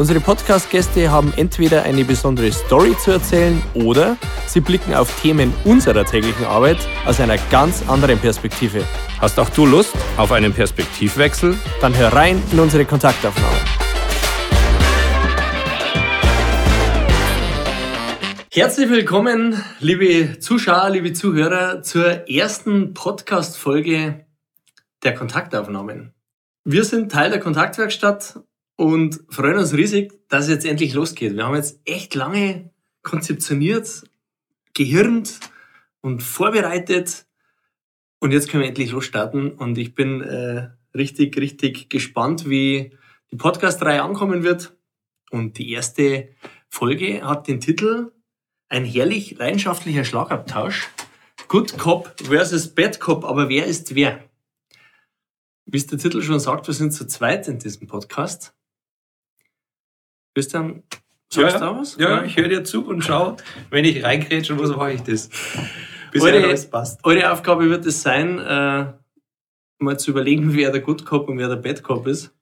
Unsere Podcast-Gäste haben entweder eine besondere Story zu erzählen oder sie blicken auf Themen unserer täglichen Arbeit aus einer ganz anderen Perspektive. Hast auch du Lust auf einen Perspektivwechsel? Dann hör rein in unsere Kontaktaufnahme. Herzlich willkommen, liebe Zuschauer, liebe Zuhörer, zur ersten Podcast-Folge der Kontaktaufnahmen. Wir sind Teil der Kontaktwerkstatt und freuen uns riesig, dass es jetzt endlich losgeht. Wir haben jetzt echt lange konzeptioniert, gehirnt und vorbereitet und jetzt können wir endlich losstarten und ich bin äh, richtig, richtig gespannt, wie die Podcast-Reihe ankommen wird. Und die erste Folge hat den Titel Ein herrlich leidenschaftlicher Schlagabtausch. Good Cop versus Bad Cop, aber wer ist wer? Wie es der Titel schon sagt, wir sind zu zweit in diesem Podcast. Christian, sagst ja, du da was? Ja, ich höre dir zu und schau, wenn ich reingrätsche muss, mache ich das. Bis eure, alles passt. Eure Aufgabe wird es sein, äh, mal zu überlegen, wer der Good Cop und wer der Bad Cop ist.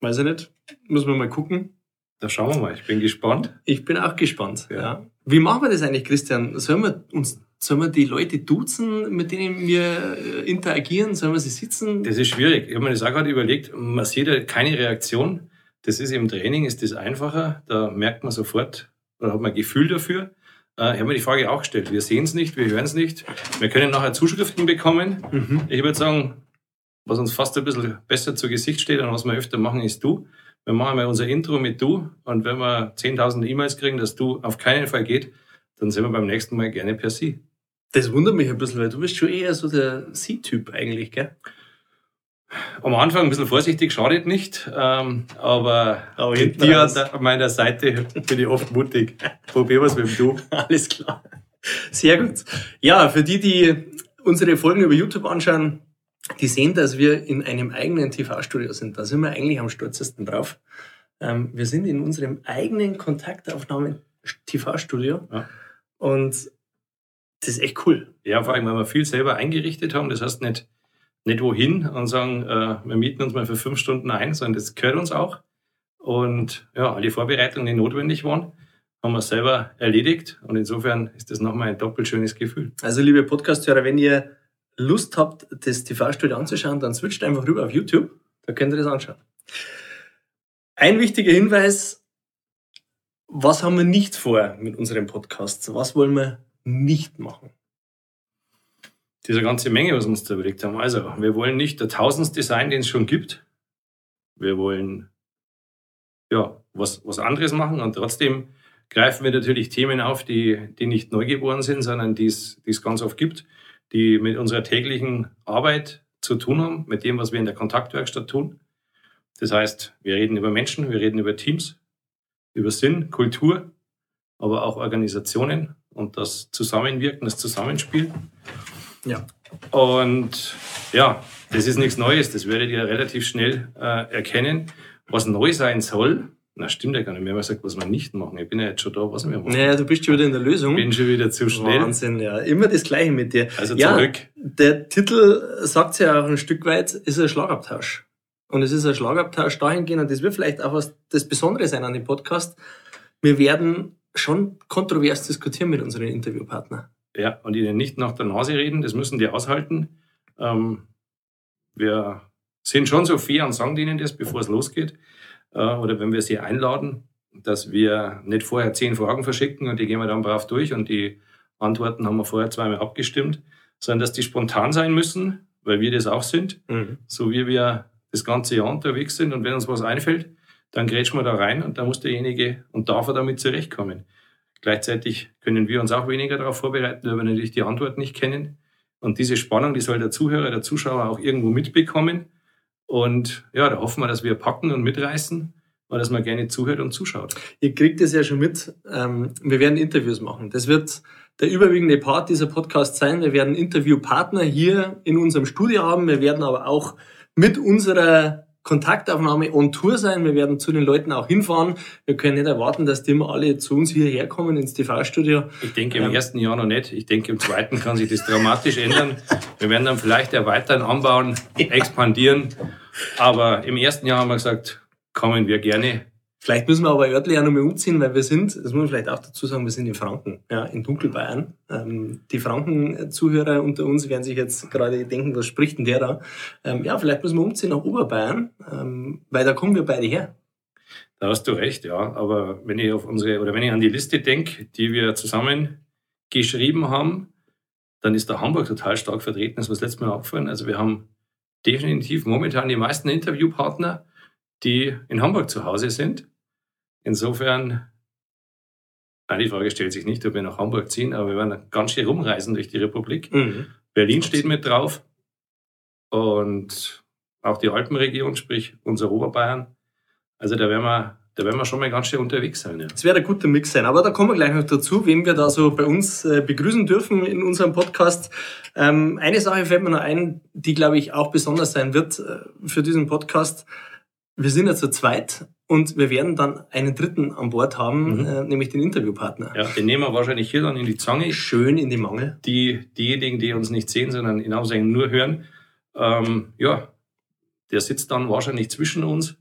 Weiß ich nicht. Muss man mal gucken. Da schauen wir mal. Ich bin gespannt. Ich bin auch gespannt. Ja. ja. Wie machen wir das eigentlich, Christian? Sollen wir uns Sollen wir die Leute duzen, mit denen wir äh, interagieren? Sollen wir sie sitzen? Das ist schwierig. Ich habe mir das auch gerade überlegt. Man sieht ja keine Reaktion. Das ist im Training ist das einfacher. Da merkt man sofort oder hat man ein Gefühl dafür. Äh, ich habe mir die Frage auch gestellt. Wir sehen es nicht, wir hören es nicht. Wir können nachher Zuschriften bekommen. Mhm. Ich würde sagen, was uns fast ein bisschen besser zu Gesicht steht und was wir öfter machen, ist du. Wir machen mal unser Intro mit du und wenn wir 10.000 E-Mails kriegen, dass du auf keinen Fall geht, dann sind wir beim nächsten Mal gerne per Sie. Das wundert mich ein bisschen, weil du bist schon eher so der Sie-Typ eigentlich, gell? Am Anfang ein bisschen vorsichtig, schadet nicht. Ähm, aber, aber mit dir an meiner Seite bin ich oft mutig. Probier was mit dem Du. Alles klar. Sehr gut. Ja, für die, die unsere Folgen über YouTube anschauen, die sehen, dass wir in einem eigenen TV-Studio sind. Da sind wir eigentlich am stolzesten drauf. Ähm, wir sind in unserem eigenen Kontaktaufnahmen-TV-Studio. Ja. Und das ist echt cool. Ja, vor allem, weil wir viel selber eingerichtet haben. Das heißt nicht, nicht wohin und sagen, äh, wir mieten uns mal für fünf Stunden ein, sondern das gehört uns auch. Und ja, alle Vorbereitungen, die notwendig waren, haben wir selber erledigt. Und insofern ist das nochmal ein doppelt schönes Gefühl. Also, liebe Podcasthörer, wenn ihr Lust habt, das TV-Studio anzuschauen, dann switcht einfach rüber auf YouTube. Da könnt ihr das anschauen. Ein wichtiger Hinweis. Was haben wir nicht vor mit unserem Podcast? Was wollen wir nicht machen? Diese ganze Menge, was wir uns da überlegt haben. Also, wir wollen nicht der Tausendste sein, den es schon gibt. Wir wollen ja was, was anderes machen und trotzdem greifen wir natürlich Themen auf, die, die nicht neu geboren sind, sondern die es ganz oft gibt, die mit unserer täglichen Arbeit zu tun haben, mit dem, was wir in der Kontaktwerkstatt tun. Das heißt, wir reden über Menschen, wir reden über Teams, über Sinn, Kultur, aber auch Organisationen und das Zusammenwirken, das Zusammenspiel. Ja. Und ja, das ist nichts Neues. Das werdet ihr relativ schnell äh, erkennen. Was neu sein soll, na stimmt ja gar nicht. Wir haben gesagt, was wir nicht machen. Ich bin ja jetzt schon da, was wir machen. Naja, du bist schon wieder in der Lösung. Ich bin schon wieder zu schnell. Wahnsinn, ja. Immer das Gleiche mit dir. Also ja, zurück. Der Titel sagt ja auch ein Stück weit, ist ein Schlagabtausch. Und es ist ein Schlagabtausch dahingehend, und das wird vielleicht auch was das Besondere sein an dem Podcast. Wir werden schon kontrovers diskutieren mit unseren Interviewpartnern. Ja, und ihnen nicht nach der Nase reden, das müssen die aushalten. Ähm, wir sind schon so fair und sagen denen das, bevor es losgeht. Äh, oder wenn wir sie einladen, dass wir nicht vorher zehn Fragen verschicken und die gehen wir dann brav durch und die Antworten haben wir vorher zweimal abgestimmt, sondern dass die spontan sein müssen, weil wir das auch sind, mhm. so wie wir das ganze Jahr unterwegs sind und wenn uns was einfällt, dann grätschen wir da rein und da muss derjenige und darf er damit zurechtkommen. Gleichzeitig können wir uns auch weniger darauf vorbereiten, weil wir natürlich die Antwort nicht kennen. Und diese Spannung, die soll der Zuhörer, der Zuschauer auch irgendwo mitbekommen. Und ja, da hoffen wir, dass wir packen und mitreißen und dass man gerne zuhört und zuschaut. Ihr kriegt es ja schon mit. Ähm, wir werden Interviews machen. Das wird der überwiegende Part dieser Podcast sein. Wir werden Interviewpartner hier in unserem Studio haben. Wir werden aber auch mit unserer Kontaktaufnahme on Tour sein. Wir werden zu den Leuten auch hinfahren. Wir können nicht erwarten, dass die immer alle zu uns hierher kommen ins TV-Studio. Ich denke im ähm, ersten Jahr noch nicht. Ich denke im zweiten kann sich das dramatisch ändern. Wir werden dann vielleicht erweitern, anbauen, expandieren. Aber im ersten Jahr haben wir gesagt, kommen wir gerne. Vielleicht müssen wir aber örtlich auch nochmal umziehen, weil wir sind, das muss man vielleicht auch dazu sagen, wir sind in Franken, ja, in Dunkelbayern. Ähm, die Franken-Zuhörer unter uns werden sich jetzt gerade denken, was spricht denn der da? Ähm, ja, vielleicht müssen wir umziehen nach Oberbayern, ähm, weil da kommen wir beide her. Da hast du recht, ja. Aber wenn ich auf unsere, oder wenn ich an die Liste denke, die wir zusammen geschrieben haben, dann ist der Hamburg total stark vertreten. Das mir das letzte Mal aufgefallen. Also wir haben definitiv momentan die meisten Interviewpartner, die in Hamburg zu Hause sind. Insofern, nein, die Frage stellt sich nicht, ob wir nach Hamburg ziehen, aber wir werden ganz schön rumreisen durch die Republik. Mhm. Berlin steht mit drauf und auch die Alpenregion, sprich unser Oberbayern. Also da werden wir da werden wir schon mal ganz schön unterwegs sein. Ja. Das wird ein guter Mix sein. Aber da kommen wir gleich noch dazu, wen wir da so bei uns äh, begrüßen dürfen in unserem Podcast. Ähm, eine Sache fällt mir noch ein, die, glaube ich, auch besonders sein wird äh, für diesen Podcast. Wir sind ja zu zweit und wir werden dann einen dritten an Bord haben, mhm. äh, nämlich den Interviewpartner. Ja, den nehmen wir wahrscheinlich hier dann in die Zange. Schön in die Mangel. Die, diejenigen, die uns nicht sehen, sondern in Aufsehen nur hören, ähm, ja, der sitzt dann wahrscheinlich zwischen uns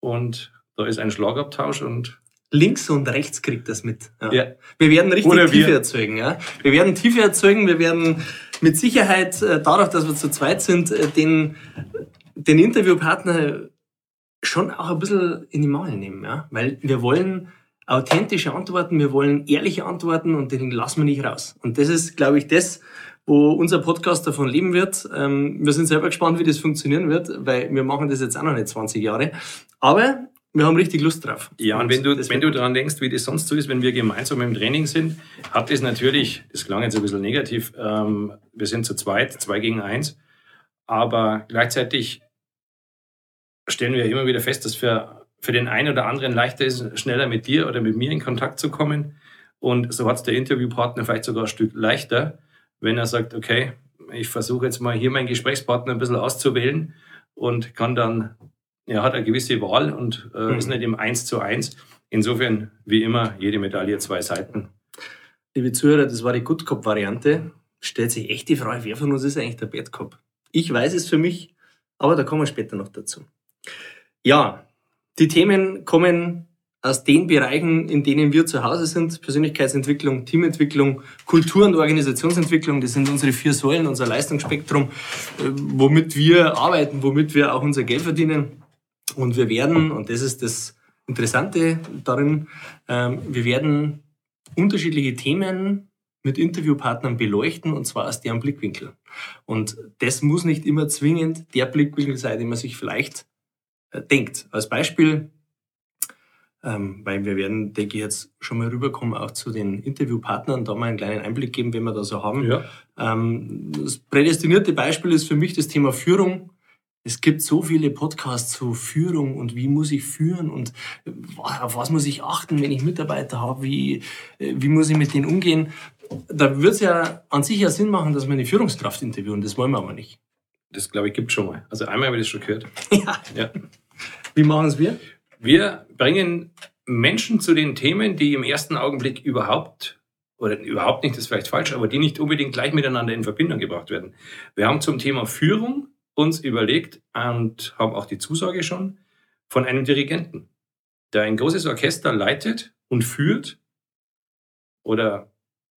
und da ist ein Schlagabtausch und links und rechts kriegt das mit. Ja. ja. Wir werden richtig Oder Tiefe wir. erzeugen. Ja. Wir werden Tiefe erzeugen. Wir werden mit Sicherheit, äh, dadurch, dass wir zu zweit sind, äh, den, den Interviewpartner schon auch ein bisschen in die Mangel nehmen, ja? weil wir wollen authentische Antworten, wir wollen ehrliche Antworten und den lassen wir nicht raus. Und das ist, glaube ich, das, wo unser Podcast davon leben wird. Ähm, wir sind selber gespannt, wie das funktionieren wird, weil wir machen das jetzt auch noch nicht 20 Jahre. Aber wir haben richtig Lust drauf. Ja, und wenn du, wenn du daran denkst, wie das sonst so ist, wenn wir gemeinsam im Training sind, hat das natürlich, das klang jetzt ein bisschen negativ, ähm, wir sind zu zweit, zwei gegen eins, aber gleichzeitig stellen wir immer wieder fest, dass für, für den einen oder anderen leichter ist, schneller mit dir oder mit mir in Kontakt zu kommen. Und so hat es der Interviewpartner vielleicht sogar ein Stück leichter, wenn er sagt, okay, ich versuche jetzt mal hier meinen Gesprächspartner ein bisschen auszuwählen und kann dann, er hat eine gewisse Wahl und äh, mhm. ist nicht im Eins zu eins. Insofern, wie immer, jede Medaille zwei Seiten. Liebe Zuhörer, das war die Good Cop-Variante. Stellt sich echt die Frage, wer von uns ist eigentlich der Bad Cop? Ich weiß es für mich, aber da kommen wir später noch dazu. Ja, die Themen kommen aus den Bereichen, in denen wir zu Hause sind. Persönlichkeitsentwicklung, Teamentwicklung, Kultur- und Organisationsentwicklung. Das sind unsere vier Säulen, unser Leistungsspektrum, äh, womit wir arbeiten, womit wir auch unser Geld verdienen. Und wir werden, und das ist das Interessante darin, ähm, wir werden unterschiedliche Themen mit Interviewpartnern beleuchten, und zwar aus deren Blickwinkel. Und das muss nicht immer zwingend der Blickwinkel sein, den man sich vielleicht denkt. Als Beispiel, ähm, weil wir werden, denke ich, jetzt schon mal rüberkommen, auch zu den Interviewpartnern, da mal einen kleinen Einblick geben, wenn wir da so haben. Ja. Ähm, das prädestinierte Beispiel ist für mich das Thema Führung. Es gibt so viele Podcasts zu Führung und wie muss ich führen und auf was muss ich achten, wenn ich Mitarbeiter habe, wie, äh, wie muss ich mit denen umgehen. Da wird es ja an sich ja Sinn machen, dass wir eine Führungskraft interviewen, das wollen wir aber nicht. Das, glaube ich, gibt schon mal. Also einmal habe ich das schon gehört. ja. ja. Wie machen es wir? Wir bringen Menschen zu den Themen, die im ersten Augenblick überhaupt, oder überhaupt nicht, das ist vielleicht falsch, aber die nicht unbedingt gleich miteinander in Verbindung gebracht werden. Wir haben zum Thema Führung uns überlegt und haben auch die Zusage schon von einem Dirigenten, der ein großes Orchester leitet und führt, oder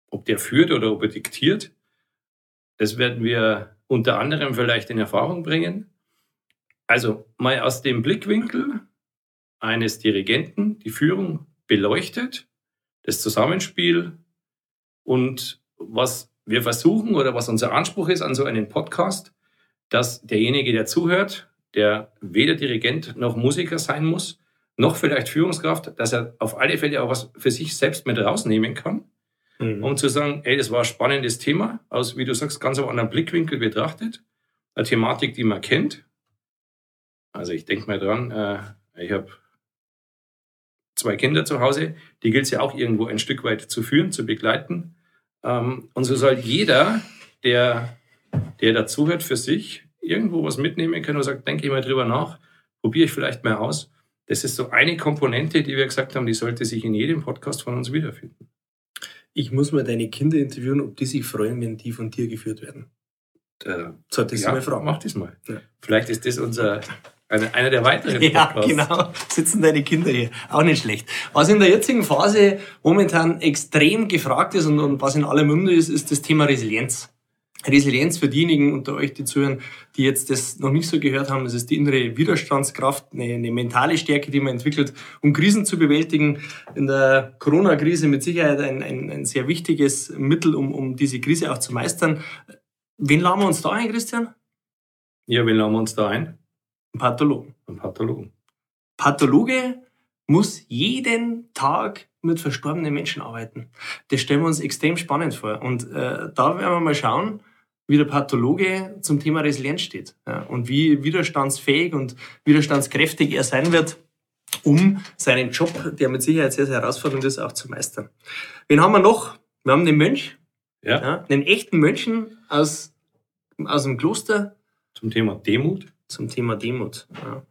ob der führt oder ob er diktiert, das werden wir unter anderem vielleicht in Erfahrung bringen. Also mal aus dem Blickwinkel eines Dirigenten die Führung beleuchtet, das Zusammenspiel und was wir versuchen oder was unser Anspruch ist an so einem Podcast, dass derjenige, der zuhört, der weder Dirigent noch Musiker sein muss, noch vielleicht Führungskraft, dass er auf alle Fälle auch was für sich selbst mit rausnehmen kann mhm. um zu sagen, ey, das war ein spannendes Thema, aus, wie du sagst, ganz einem anderen Blickwinkel betrachtet. Eine Thematik, die man kennt. Also ich denke mal dran, äh, ich habe zwei Kinder zu Hause, die gilt es ja auch irgendwo ein Stück weit zu führen, zu begleiten. Ähm, und so soll jeder, der, der dazuhört, für sich irgendwo was mitnehmen können und sagt, denke ich mal drüber nach, probiere ich vielleicht mal aus. Das ist so eine Komponente, die wir gesagt haben, die sollte sich in jedem Podcast von uns wiederfinden. Ich muss mal deine Kinder interviewen, ob die sich freuen, wenn die von dir geführt werden. Äh, Sollte ich ja, mal fragen. Mach das mal. Ja. Vielleicht ist das unser, eine, einer der weiteren Ja, Podcasts. genau. Sitzen deine Kinder hier. Auch nicht schlecht. Was in der jetzigen Phase momentan extrem gefragt ist und, und was in aller Munde ist, ist das Thema Resilienz. Resilienz für diejenigen unter euch, die zuhören, die jetzt das noch nicht so gehört haben, das ist die innere Widerstandskraft, eine, eine mentale Stärke, die man entwickelt, um Krisen zu bewältigen. In der Corona-Krise mit Sicherheit ein, ein, ein sehr wichtiges Mittel, um, um diese Krise auch zu meistern. Wen laden wir uns da ein, Christian? Ja, wen laden wir uns da ein? Einen Pathologen. Einen Pathologen. Pathologe muss jeden Tag mit verstorbenen Menschen arbeiten. Das stellen wir uns extrem spannend vor. Und äh, da werden wir mal schauen, wie der Pathologe zum Thema Resilienz steht ja, und wie widerstandsfähig und widerstandskräftig er sein wird, um seinen Job, der mit Sicherheit sehr, sehr herausfordernd ist, auch zu meistern. Wen haben wir noch? Wir haben den Mönch, Ja, ja, einen echten Mönchen aus, aus dem Kloster, zum Thema Demut. Zum Thema Demut. Ja.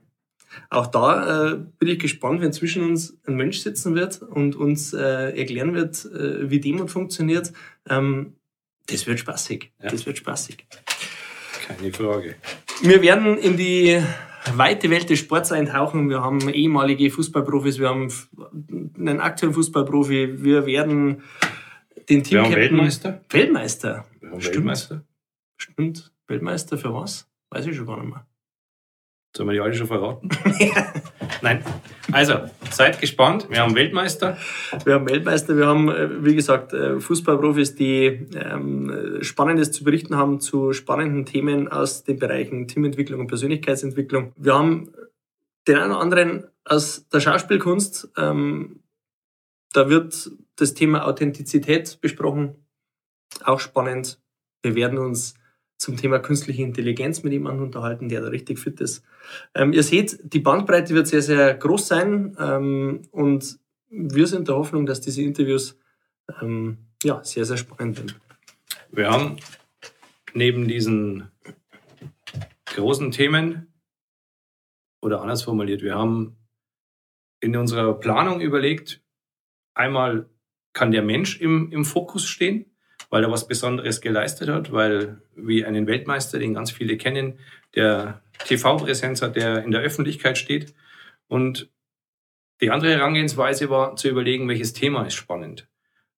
Auch da äh, bin ich gespannt, wenn zwischen uns ein Mensch sitzen wird und uns äh, erklären wird, äh, wie Demut funktioniert. Ähm, das wird spaßig. Ja. Das wird spaßig. Keine Frage. Wir werden in die weite Welt des Sports eintauchen. Wir haben ehemalige Fußballprofis, wir haben einen aktuellen Fußballprofi, wir werden den Wir haben. Weltmeister. Weltmeister. Wir haben Stimmt. Weltmeister. Stimmt. Weltmeister für was? Weiß ich schon gar nicht mehr. Sollen wir die alle schon verraten? Nein. Also, seid gespannt. Wir haben Weltmeister. Wir haben Weltmeister, wir haben, äh, wie gesagt, äh, Fußballprofis, die ähm, Spannendes zu berichten haben zu spannenden Themen aus den Bereichen Teamentwicklung und Persönlichkeitsentwicklung. Wir haben den einen oder anderen aus der Schauspielkunst. Ähm, da wird das Thema Authentizität besprochen. Auch spannend. Wir werden uns zum Thema künstliche Intelligenz mit jemandem unterhalten, der da richtig fit ist. Ähm, ihr seht, die Bandbreite wird sehr, sehr groß sein ähm, und wir sind der Hoffnung, dass diese Interviews ähm, ja, sehr, sehr spannend sind. Wir haben neben diesen großen Themen, oder anders formuliert, wir haben in unserer Planung überlegt, einmal kann der Mensch im, im Fokus stehen, weil er was Besonderes geleistet hat, weil wie einen Weltmeister, den ganz viele kennen, der TV-Präsenz hat, der in der Öffentlichkeit steht. Und die andere Herangehensweise war zu überlegen, welches Thema ist spannend.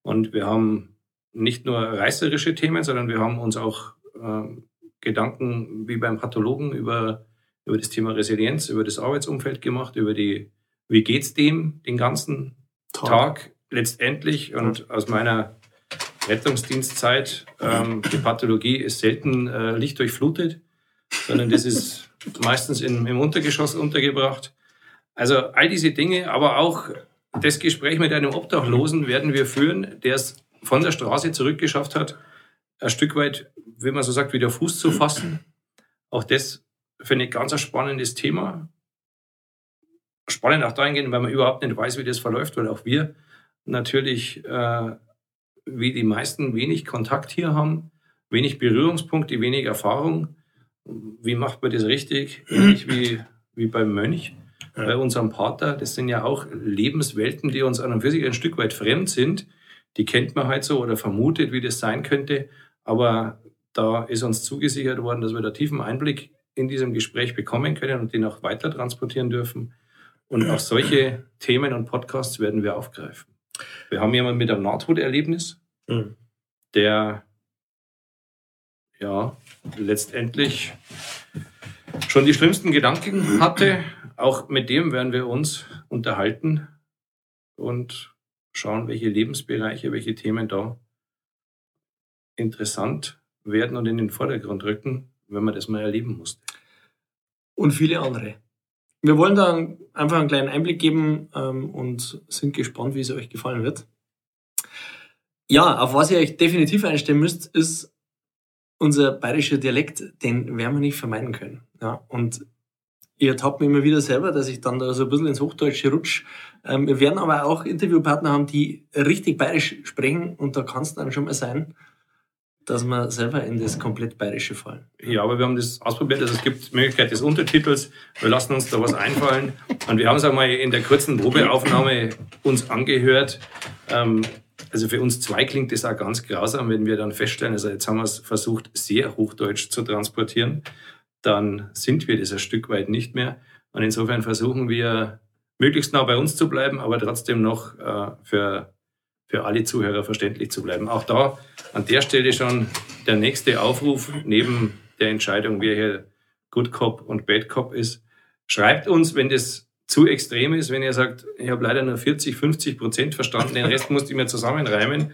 Und wir haben nicht nur reißerische Themen, sondern wir haben uns auch ähm, Gedanken wie beim Pathologen über, über das Thema Resilienz, über das Arbeitsumfeld gemacht, über die, wie geht's dem den ganzen Tag, letztendlich. Und aus meiner Rettungsdienstzeit, ähm, die Pathologie ist selten äh, lichtdurchflutet, sondern das ist meistens in, im Untergeschoss untergebracht. Also all diese Dinge, aber auch das Gespräch mit einem Obdachlosen werden wir führen, der es von der Straße zurückgeschafft hat, ein Stück weit, wie man so sagt, wieder Fuß zu fassen. Auch das finde ich ganz ein spannendes Thema. Spannend auch dahingehend, weil man überhaupt nicht weiß, wie das verläuft, weil auch wir natürlich, äh, wie die meisten, wenig Kontakt hier haben, wenig Berührungspunkte, wenig Erfahrung. Wie macht man das richtig? Ähnlich wie, wie beim Mönch, Ja. bei unserem Pater. Das sind ja auch Lebenswelten, die uns an und für sich ein Stück weit fremd sind. Die kennt man halt so oder vermutet, wie das sein könnte. Aber da ist uns zugesichert worden, dass wir da tiefen Einblick in diesem Gespräch bekommen können und den auch weiter transportieren dürfen. Und auch solche Themen und Podcasts werden wir aufgreifen. Wir haben jemanden mit einem Nahtoderlebnis, Mhm. der ja letztendlich schon die schlimmsten Gedanken hatte. Auch mit dem werden wir uns unterhalten und schauen, welche Lebensbereiche, welche Themen da interessant werden und in den Vordergrund rücken, wenn man das mal erleben musste. Und viele andere. Wir wollen da einfach einen kleinen Einblick geben ähm, und sind gespannt, wie es euch gefallen wird. Ja, auf was ihr euch definitiv einstellen müsst, ist unser bayerischer Dialekt, den werden wir nicht vermeiden können. Ja, und ich ertappe mich immer wieder selber, dass ich dann da so ein bisschen ins Hochdeutsche rutsche. Ähm, wir werden aber auch Interviewpartner haben, die richtig bayerisch sprechen und da kann es dann schon mal sein, dass wir selber in das komplett Bayerische fallen. Ja, aber wir haben das ausprobiert. Also es gibt Möglichkeit des Untertitels. Wir lassen uns da was einfallen. Und wir haben es auch mal in der kurzen Probeaufnahme uns angehört. Ähm, also für uns zwei klingt das auch ganz grausam, wenn wir dann feststellen, also jetzt haben wir es versucht, sehr Hochdeutsch zu transportieren, dann sind wir das ein Stück weit nicht mehr. Und insofern versuchen wir, möglichst nah bei uns zu bleiben, aber trotzdem noch äh, für, für alle Zuhörer verständlich zu bleiben. Auch da an der Stelle schon der nächste Aufruf neben der Entscheidung, wer hier Good Cop und Bad Cop ist. Schreibt uns, wenn das zu extrem ist, wenn ihr sagt, ich habe leider nur 40, 50 Prozent verstanden, den Rest musste ich mir zusammenreimen,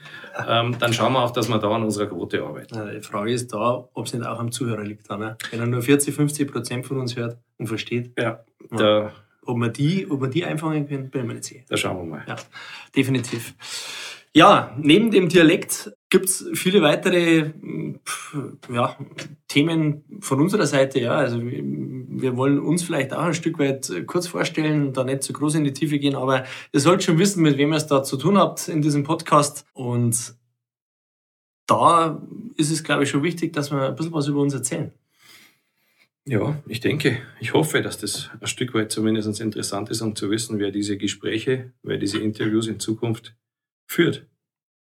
ähm, dann schauen wir auch, dass wir da an unserer Quote arbeiten. Die Frage ist da, ob es nicht auch am Zuhörer liegt. ne? Wenn er nur 40, 50 Prozent von uns hört und versteht, ja, da, ob, wir die, ob wir die einfangen können, bin ich mir nicht sicher. Da schauen wir mal. Ja, definitiv. Ja, neben dem Dialekt gibt's viele weitere ja, Themen von unserer Seite. Ja, also wir wollen uns vielleicht auch ein Stück weit kurz vorstellen, da nicht zu groß in die Tiefe gehen, aber ihr sollt schon wissen, mit wem ihr es da zu tun habt in diesem Podcast. Und da ist es, glaube ich, schon wichtig, dass wir ein bisschen was über uns erzählen. Ja, ich denke, ich hoffe, dass das ein Stück weit zumindest interessant ist, um zu wissen, wer diese Gespräche, wer diese Interviews in Zukunft führt.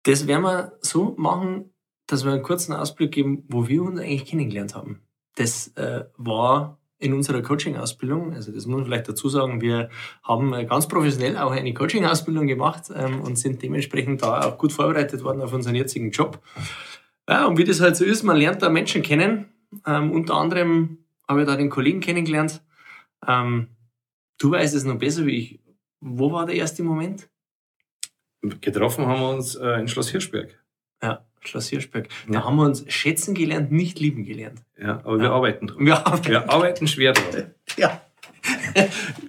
Das werden wir so machen, dass wir einen kurzen Ausblick geben, wo wir uns eigentlich kennengelernt haben. Das äh, war in unserer Coaching-Ausbildung, also das muss man vielleicht dazu sagen, wir haben ganz professionell auch eine Coaching-Ausbildung gemacht ähm, und sind dementsprechend da auch gut vorbereitet worden auf unseren jetzigen Job. Ja, und wie das halt so ist, man lernt da Menschen kennen. Ähm, unter anderem habe ich da den Kollegen kennengelernt. Ähm, du weißt es noch besser wie ich. Wo war der erste Moment? Getroffen haben wir uns äh, in Schloss Hirschberg. Ja, Schloss Hirschberg. Da ja. haben wir uns schätzen gelernt, nicht lieben gelernt. Ja, aber wir arbeiten dran. Wir arbeiten, wir arbeiten schwer dran. Ja.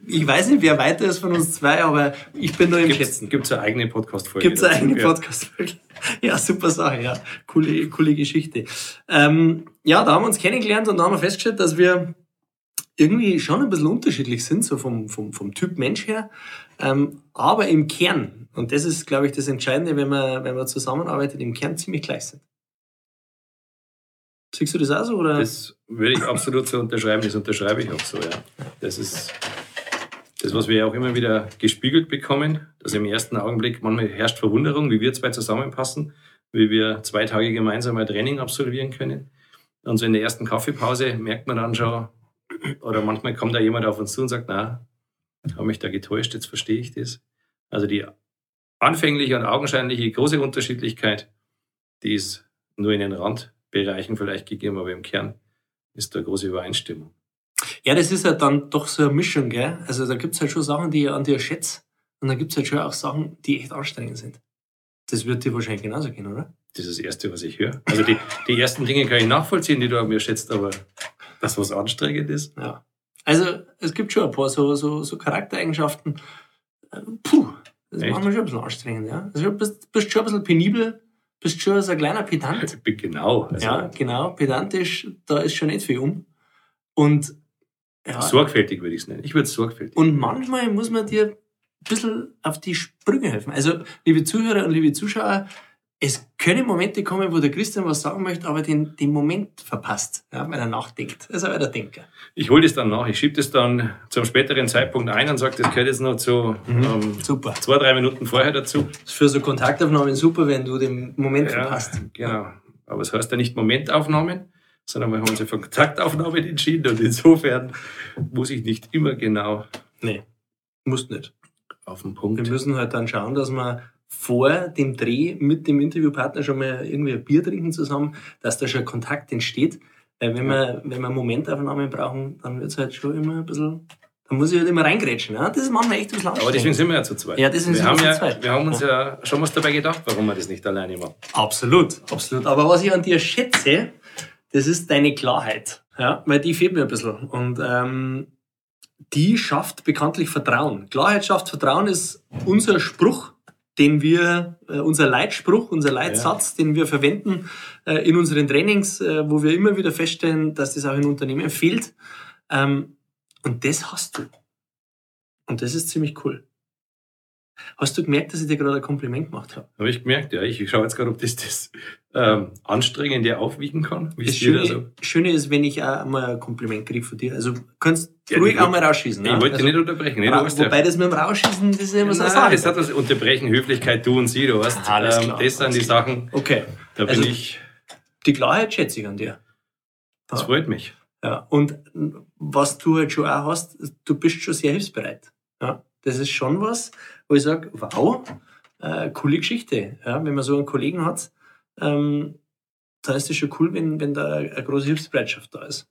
Ich weiß nicht, wer weiter ist von uns zwei, aber ich bin nur im gibt's, Schätzen. Gibt es eine eigene Podcast-Folge? Gibt es eine eigene Podcast-Folge? Ja, super Sache, ja. Coole, coole Geschichte. Ähm, ja, da haben wir uns kennengelernt und da haben wir festgestellt, dass wir irgendwie schon ein bisschen unterschiedlich sind, so vom, vom, vom Typ Mensch her. Ähm, aber im Kern, und das ist, glaube ich, das Entscheidende, wenn man, wenn man zusammenarbeitet, im Kern ziemlich gleich sind. Siehst du das auch so? Oder? Das würde ich absolut so unterschreiben, das unterschreibe ich auch so, ja. Das ist das, was wir auch immer wieder gespiegelt bekommen, dass im ersten Augenblick manchmal herrscht Verwunderung, wie wir zwei zusammenpassen, wie wir zwei Tage gemeinsam ein Training absolvieren können. Und so in der ersten Kaffeepause merkt man dann schon, oder manchmal kommt da jemand auf uns zu und sagt, na, habe mich da getäuscht, jetzt verstehe ich das. Also die anfängliche und augenscheinliche große Unterschiedlichkeit, die ist nur in den Randbereichen vielleicht gegeben, aber im Kern ist da große Übereinstimmung. Ja, das ist halt dann doch so eine Mischung, gell? Also da gibt es halt schon Sachen, die ich an dir schätze und dann gibt es halt schon auch Sachen, die echt anstrengend sind. Das wird dir wahrscheinlich genauso gehen, oder? Das ist das Erste, was ich höre. Also die, die ersten Dinge kann ich nachvollziehen, die du an mir schätzt, aber das, was anstrengend ist. Ja. Also es gibt schon ein paar so, so, so Charaktereigenschaften. Äh, puh, das Echt? macht mich schon ein bisschen anstrengend. Ja? Also du bist, bist schon ein bisschen penibel, bist schon so ein kleiner Pedant. Genau. Also ja, genau. Pedantisch, da ist schon nicht viel um. Und ja, sorgfältig würde ich es nennen. Ich würde es sorgfältig. Und manchmal muss man dir ein bisschen auf die Sprünge helfen. Also, liebe Zuhörer und liebe Zuschauer, es können Momente kommen, wo der Christian was sagen möchte, aber den, den Moment verpasst, ja, weil er nachdenkt. Das ist aber der Denker. Ich hole das dann nach. Ich schiebe das dann zum späteren Zeitpunkt ein und sage, das gehört jetzt noch zu mhm. ähm, super. zwei, drei Minuten vorher dazu. Das ist für so Kontaktaufnahmen super, wenn du den Moment ja, verpasst. Genau. Aber es heißt ja nicht Momentaufnahmen, sondern wir haben uns ja für Kontaktaufnahmen entschieden und insofern muss ich nicht immer genau. Nee, musst nicht. Auf den Punkt. Wir müssen halt dann schauen, dass wir vor dem Dreh mit dem Interviewpartner schon mal irgendwie ein Bier trinken zusammen, dass da schon Kontakt entsteht. Weil wenn wir, wenn wir Momentaufnahmen brauchen, dann wird es halt schon immer ein bisschen, da muss ich halt immer reingrätschen. Ja? Das ist manchmal echt ein bisschen Aber deswegen sind wir ja zu zweit. Ja, deswegen wir sind wir ja, zu zweit. Wir haben uns ja. ja schon was dabei gedacht, warum wir das nicht alleine machen. Absolut, absolut. Aber was ich an dir schätze, das ist deine Klarheit. Ja? Weil die fehlt mir ein bisschen. Und ähm, die schafft bekanntlich Vertrauen. Klarheit schafft Vertrauen ist unser Spruch den wir, äh, unser Leitspruch, unser Leitsatz, ja. den wir verwenden äh, in unseren Trainings, äh, wo wir immer wieder feststellen, dass das auch in Unternehmen fehlt. Ähm, Und das hast du. Und das ist ziemlich cool. Hast du gemerkt, dass ich dir gerade ein Kompliment gemacht habe? Habe ich gemerkt, ja. Ich schaue jetzt gerade, ob das das ähm, Anstrengende aufwiegen kann. Das Schöne, so? Schöne ist, wenn ich auch mal ein Kompliment kriege von dir. Also kannst ja, ruhig auch mal rausschießen. Ich ne? wollte also, nicht unterbrechen. Nicht, ra wobei das mit dem Rausschießen, das ist immer so eine Sache. Das hat das Unterbrechen, Höflichkeit, du und sie, du hast. Ah, alles ähm, das sind die Sachen. Okay. Da bin also, ich. Die Klarheit schätze ich an dir. Das freut mich. Ja, und was du halt schon auch hast, du bist schon sehr hilfsbereit. Ja, das ist schon was, wo ich sage, wow, äh, coole Geschichte. Ja, wenn man so einen Kollegen hat, ähm, dann ist es schon cool, wenn, wenn da eine große Hilfsbereitschaft da ist.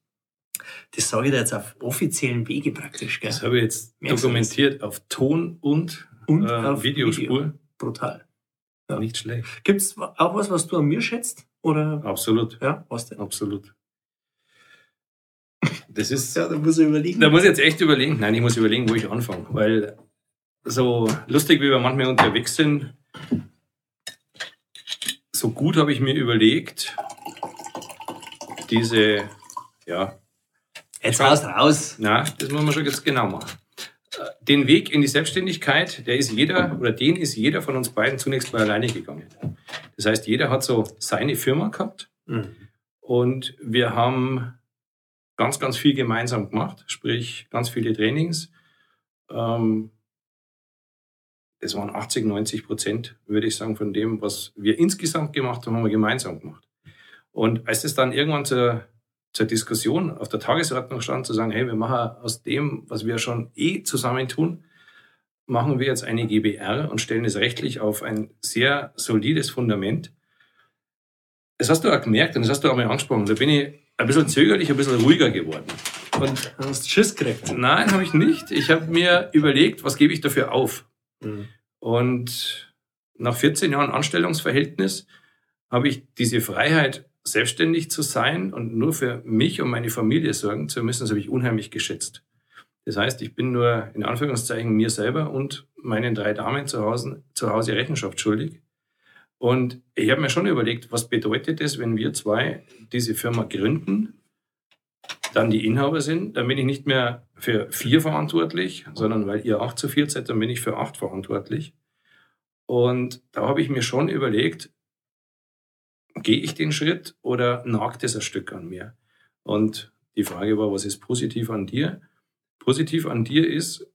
Das sage ich dir jetzt auf offiziellen Wege praktisch. Gell? Das habe ich jetzt Merkst dokumentiert auf Ton und, und äh, auf Videospur. Video. Brutal. Ja. Nicht schlecht. Gibt es auch was, was du an mir schätzt? Oder? Absolut. Ja, was denn? Absolut. Das ist. ja, da muss ich überlegen. Da muss ich jetzt echt überlegen. Nein, ich muss überlegen, wo ich anfange. Weil so lustig, wie wir manchmal unterwegs sind, so gut habe ich mir überlegt, diese, ja. Jetzt raus, raus. Na, das muss man schon jetzt genau machen. Den Weg in die Selbstständigkeit, der ist jeder, oder den ist jeder von uns beiden zunächst mal alleine gegangen. Das heißt, jeder hat so seine Firma gehabt. Mhm. Und wir haben ganz, ganz viel gemeinsam gemacht, sprich ganz viele Trainings. Ähm, das waren 80, 90 Prozent, würde ich sagen, von dem, was wir insgesamt gemacht haben, haben wir gemeinsam gemacht. Und als es dann irgendwann zur, zur Diskussion auf der Tagesordnung stand, zu sagen, hey, wir machen aus dem, was wir schon eh zusammentun, machen wir jetzt eine GBR und stellen es rechtlich auf ein sehr solides Fundament. Das hast du auch gemerkt und das hast du auch mal angesprochen. Da bin ich ein bisschen zögerlich, ein bisschen ruhiger geworden. Und hast du Schiss gekriegt? Nein, habe ich nicht. Ich habe mir überlegt, was gebe ich dafür auf? Mhm. Und nach 14 Jahren Anstellungsverhältnis habe ich diese Freiheit, selbstständig zu sein und nur für mich und meine Familie sorgen zu müssen, das habe ich unheimlich geschätzt. Das heißt, ich bin nur in Anführungszeichen mir selber und meinen drei Damen zu Hause, zu Hause Rechenschaft schuldig. Und ich habe mir schon überlegt, was bedeutet es, wenn wir zwei diese Firma gründen, dann die Inhaber sind, dann bin ich nicht mehr für vier verantwortlich, sondern weil ihr acht zu vier seid, dann bin ich für acht verantwortlich. Und da habe ich mir schon überlegt, gehe ich den Schritt oder nagt es ein Stück an mir? Und die Frage war, was ist positiv an dir? Positiv an dir ist,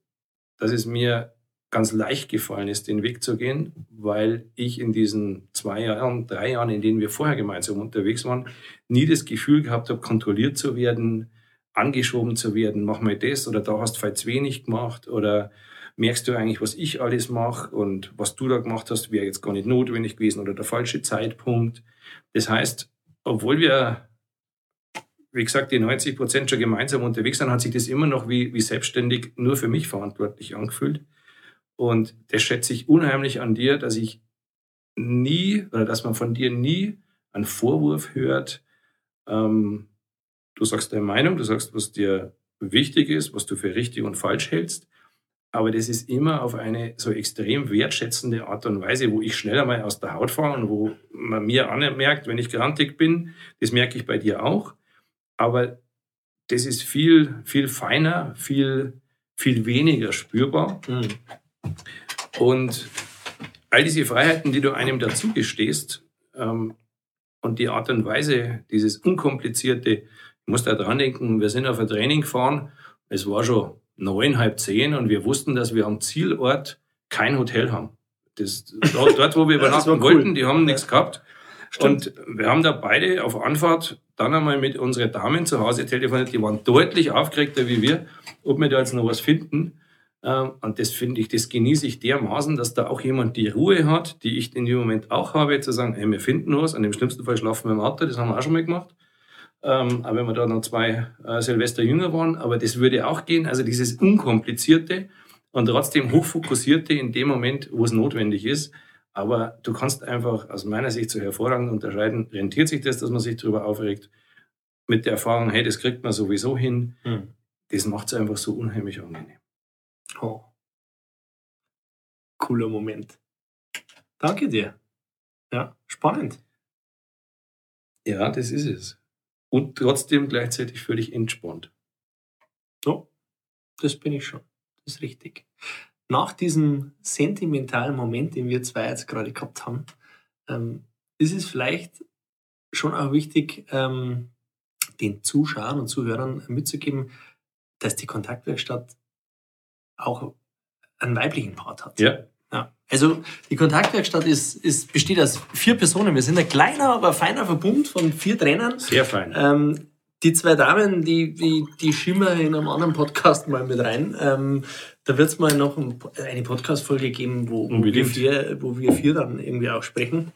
dass es mir ganz leicht gefallen ist, den Weg zu gehen, weil ich in diesen zwei Jahren, drei Jahren, in denen wir vorher gemeinsam unterwegs waren, nie das Gefühl gehabt habe, kontrolliert zu werden, angeschoben zu werden, mach mal das oder da hast du zu wenig gemacht oder merkst du eigentlich, was ich alles mache und was du da gemacht hast, wäre jetzt gar nicht notwendig gewesen oder der falsche Zeitpunkt. Das heißt, obwohl wir, wie gesagt, die 90 Prozent schon gemeinsam unterwegs sind, hat sich das immer noch wie, wie selbstständig nur für mich verantwortlich angefühlt. Und das schätze ich unheimlich an dir, dass ich nie oder dass man von dir nie einen Vorwurf hört. Ähm, du sagst deine Meinung, du sagst, was dir wichtig ist, was du für richtig und falsch hältst. Aber das ist immer auf eine so extrem wertschätzende Art und Weise, wo ich schneller mal aus der Haut fahre und wo man mir anmerkt, wenn ich grantig bin. Das merke ich bei dir auch. Aber das ist viel, viel feiner, viel, viel weniger spürbar. Mhm. Und all diese Freiheiten, die du einem dazugestehst ähm, und die Art und Weise, dieses unkomplizierte, ich muss da dran denken, wir sind auf ein Training gefahren, es war schon neun, halb zehn und wir wussten, dass wir am Zielort kein Hotel haben. Das, dort, wo wir übernachten cool. wollten, die haben nichts gehabt. Stimmt. Und wir haben da beide auf Anfahrt dann einmal mit unseren Damen zu Hause telefoniert, die waren deutlich aufgeregter wie wir, ob wir da jetzt noch was finden. Ähm, und das finde ich, das genieße ich dermaßen, dass da auch jemand die Ruhe hat, die ich in dem Moment auch habe, zu sagen, hey, wir finden was. Und im schlimmsten Fall schlafen wir im Auto, das haben wir auch schon mal gemacht. Ähm, aber wenn wir da noch zwei äh, Silvester jünger waren, aber das würde auch gehen. Also dieses Unkomplizierte und trotzdem Hochfokussierte in dem Moment, wo es notwendig ist. Aber du kannst einfach aus meiner Sicht so hervorragend unterscheiden, rentiert sich das, dass man sich darüber aufregt, mit der Erfahrung, hey, das kriegt man sowieso hin. Hm. Das macht es einfach so unheimlich angenehm. Oh. Cooler Moment. Danke dir. Ja, spannend. Ja, das ist es. Und trotzdem gleichzeitig völlig entspannt. So, das bin ich schon. Das ist richtig. Nach diesem sentimentalen Moment, den wir zwei jetzt gerade gehabt haben, ähm, ist es vielleicht schon auch wichtig, ähm, den Zuschauern und Zuhörern mitzugeben, dass die Kontaktwerkstatt auch einen weiblichen Part hat. Ja. Ja. Also die Kontaktwerkstatt ist, ist, besteht aus vier Personen. Wir sind ein kleiner, aber feiner Verbund von vier Trainern. Sehr fein. Ähm, die zwei Damen, die, die, die schimmern in einem anderen Podcast mal mit rein. Ähm, da wird es mal noch ein, eine Podcast-Folge geben, wo, wo, wir vier, wo wir vier dann irgendwie auch sprechen.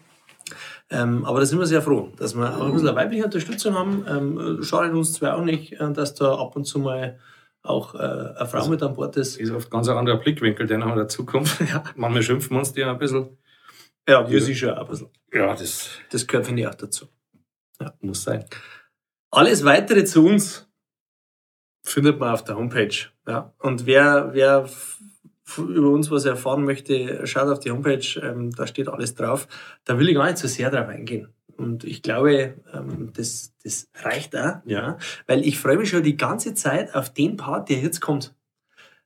Ähm, aber da sind wir sehr froh, dass wir auch ein bisschen weibliche Unterstützung haben. Ähm, schadet uns zwar auch nicht, äh, dass da ab und zu mal auch äh, eine Frau mit an Bord ist. Ist oft ganz ein anderer Blickwinkel, der noch dazu kommt. Ja. Manchmal schimpfen wir uns die ein bisschen. Ja, wir sind schon ein bisschen. Ja, das Das gehört, finde ich, auch dazu. muss sein. Alles weitere zu uns findet man auf der Homepage. Ja. Und wer, wer über uns was erfahren möchte, schaut auf die Homepage, ähm, da steht alles drauf. Da will ich gar nicht so sehr drauf eingehen. Und ich glaube, ähm, das, das reicht auch, ja. weil ich freue mich schon die ganze Zeit auf den Part, der jetzt kommt.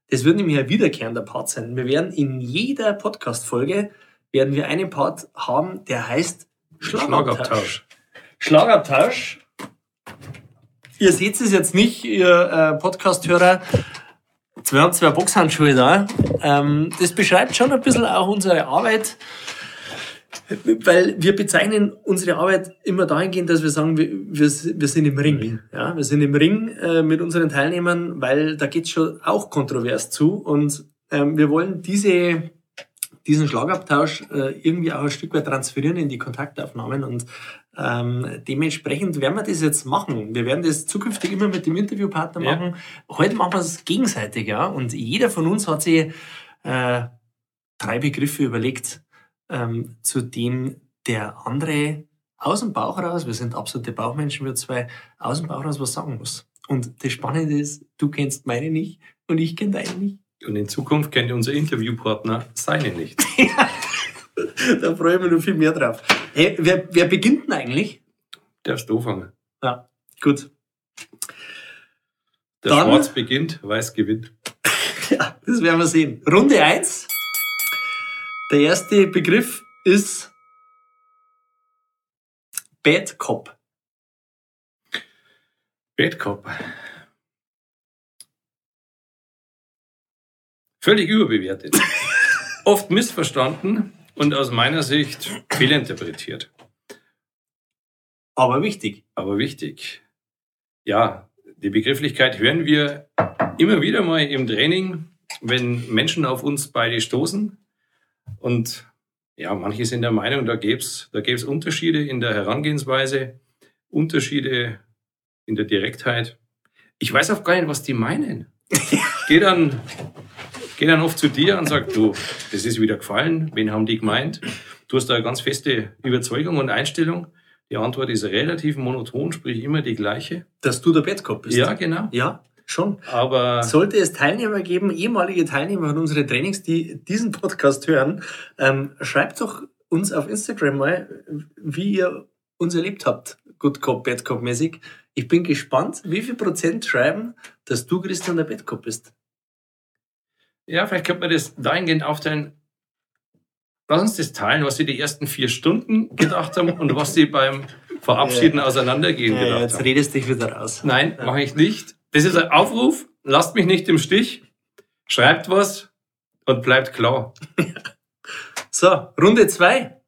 Das wird nämlich ein wiederkehrender Part sein. Wir werden in jeder Podcast-Folge werden wir einen Part haben, der heißt Schlagabtausch. Schlagabtausch. Ihr seht es jetzt nicht, ihr äh, Podcast-Hörer. Wir haben zwei Boxhandschuhe da. Ähm, das beschreibt schon ein bisschen auch unsere Arbeit, weil wir bezeichnen unsere Arbeit immer dahingehend, dass wir sagen, wir, wir, wir sind im Ring. Ja, wir sind im Ring äh, mit unseren Teilnehmern, weil da geht's schon auch kontrovers zu. Und ähm, wir wollen diese, diesen Schlagabtausch äh, irgendwie auch ein Stück weit transferieren in die Kontaktaufnahmen und ähm, dementsprechend werden wir das jetzt machen. Wir werden das zukünftig immer mit dem Interviewpartner Ja. machen. Heute machen wir es gegenseitig, ja. Und jeder von uns hat sich äh, drei Begriffe überlegt, ähm, zu denen der andere aus dem Bauch raus, wir sind absolute Bauchmenschen, wir zwei, aus dem Bauch raus was sagen muss. Und das Spannende ist, du kennst meine nicht und ich kenne deine nicht. Und in Zukunft kennt unser Interviewpartner seine nicht. da freue ich mich noch viel mehr drauf. Hey, wer, wer beginnt denn eigentlich? Darfst du anfangen. Ja, gut. Der Dann- Schwarz beginnt, Weiß gewinnt. Ja, das werden wir sehen. Runde eins. Der erste Begriff ist Bad Cop. Bad Cop. Völlig überbewertet. Oft missverstanden und aus meiner Sicht fehlinterpretiert. Aber wichtig. Aber wichtig. Ja, die Begrifflichkeit hören wir immer wieder mal im Training, wenn Menschen auf uns beide stoßen. Und ja, manche sind der Meinung, da gäbe es da gäb's Unterschiede in der Herangehensweise, Unterschiede in der Direktheit. Ich weiß auch gar nicht, was die meinen. Geh dann, geh dann oft zu dir und sag, du, das ist wieder gefallen, wen haben die gemeint? Du hast da eine ganz feste Überzeugung und Einstellung. Die Antwort ist relativ monoton, sprich immer die gleiche. Dass du der Cop bist. Ja, genau. Ja, schon. Aber Sollte es Teilnehmer geben, ehemalige Teilnehmer von unseren Trainings, die diesen Podcast hören, ähm, schreibt doch uns auf Instagram mal, wie ihr uns erlebt habt, Good Cop, Bad Cop mäßig. Ich bin gespannt, wie viel Prozent schreiben, dass du Christian der Bad Cop bist. ja, vielleicht könnte man das dahingehend aufteilen. Lass uns das teilen, was sie die ersten vier Stunden gedacht haben und was sie beim Verabschieden auseinandergehen Ja, gedacht jetzt haben. redest dich wieder raus. Nein, mache ich nicht. Das ist ein Aufruf. Lasst mich nicht im Stich. Schreibt was und bleibt klar. So, Runde zwei.